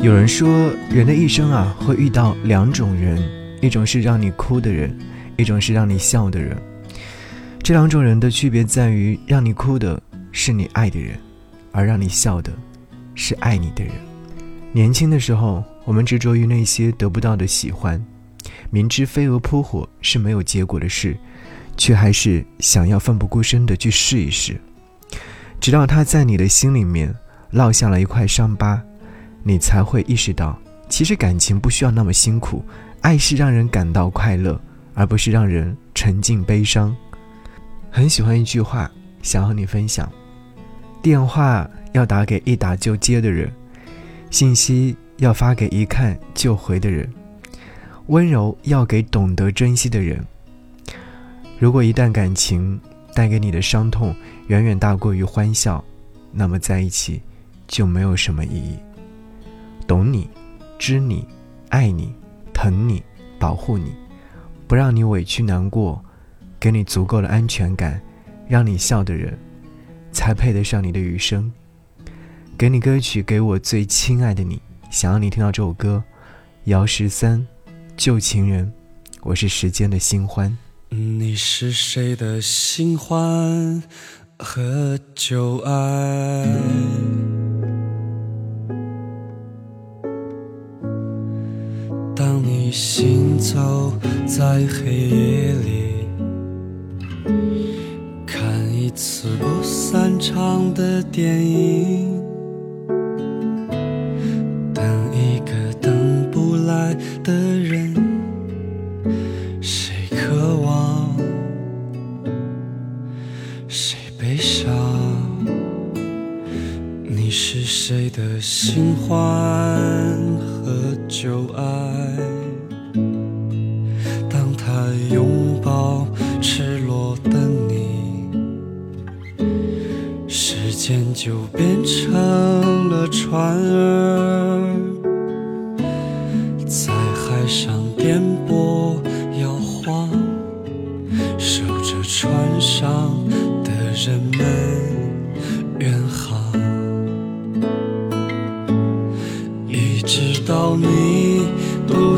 有人说，人的一生啊，会遇到两种人，一种是让你哭的人，一种是让你笑的人。这两种人的区别在于，让你哭的是你爱的人，而让你笑的，是爱你的人。年轻的时候，我们执着于那些得不到的喜欢，明知飞蛾扑火是没有结果的事，却还是想要奋不顾身的去试一试，直到他在你的心里面烙下了一块伤疤。你才会意识到，其实感情不需要那么辛苦，爱是让人感到快乐，而不是让人沉浸悲伤。很喜欢一句话，想和你分享：电话要打给一打就接的人，信息要发给一看就回的人，温柔要给懂得珍惜的人。如果一旦感情带给你的伤痛远远大过于欢笑，那么在一起就没有什么意义。懂你，知你，爱你，疼你，保护你，不让你委屈难过，给你足够的安全感，让你笑的人，才配得上你的余生。给你歌曲，给我最亲爱的你，想要你听到这首歌。姚十三，旧情人，我是时间的新欢。你是谁的新欢和旧爱？当你行走在黑夜里，看一次不散场的电影，等一个等不来的人，谁渴望，谁悲伤？是谁的新欢？和旧爱，当他拥抱赤裸的你，时间就变成了船儿，在海上颠簸摇晃，守着船上的人们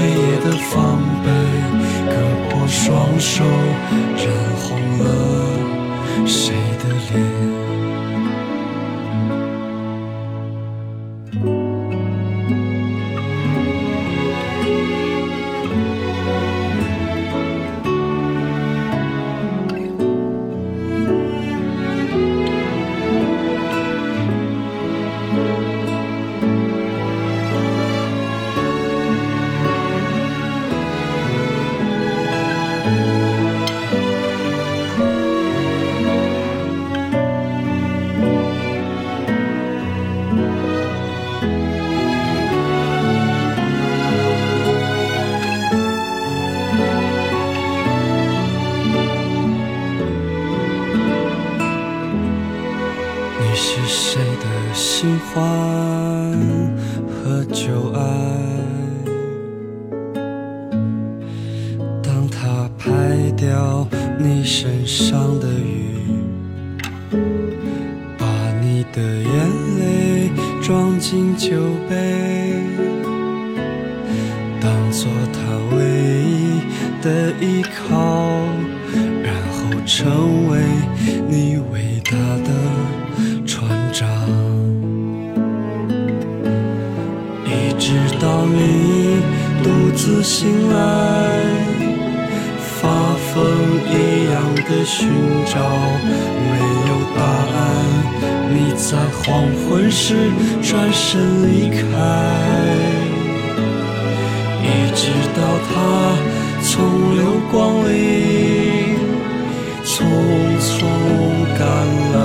黑夜的防备，割破双手，你是谁的新欢和旧掉你身上的雨，把你的眼泪装进酒杯，当做他唯一的依靠，然后成为你伟大的。船长，一直到你独自醒来，的寻找，没有答案。你在黄昏时转身离开，一直到他从流光里匆匆赶来。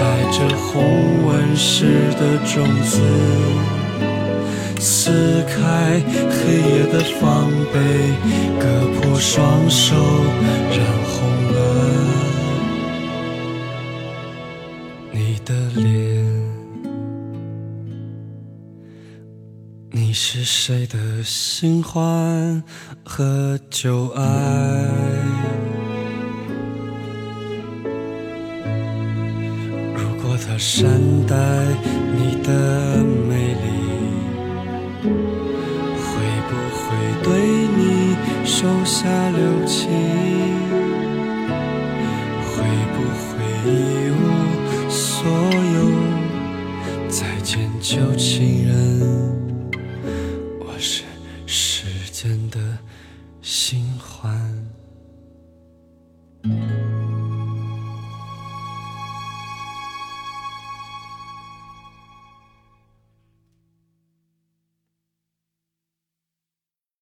带着红纹石的种子。撕开黑夜的防备，割破双手，是谁的新欢和旧爱？如果他善待你的美丽，会不会对你手下留情？会不会一无所有？再见，旧情人，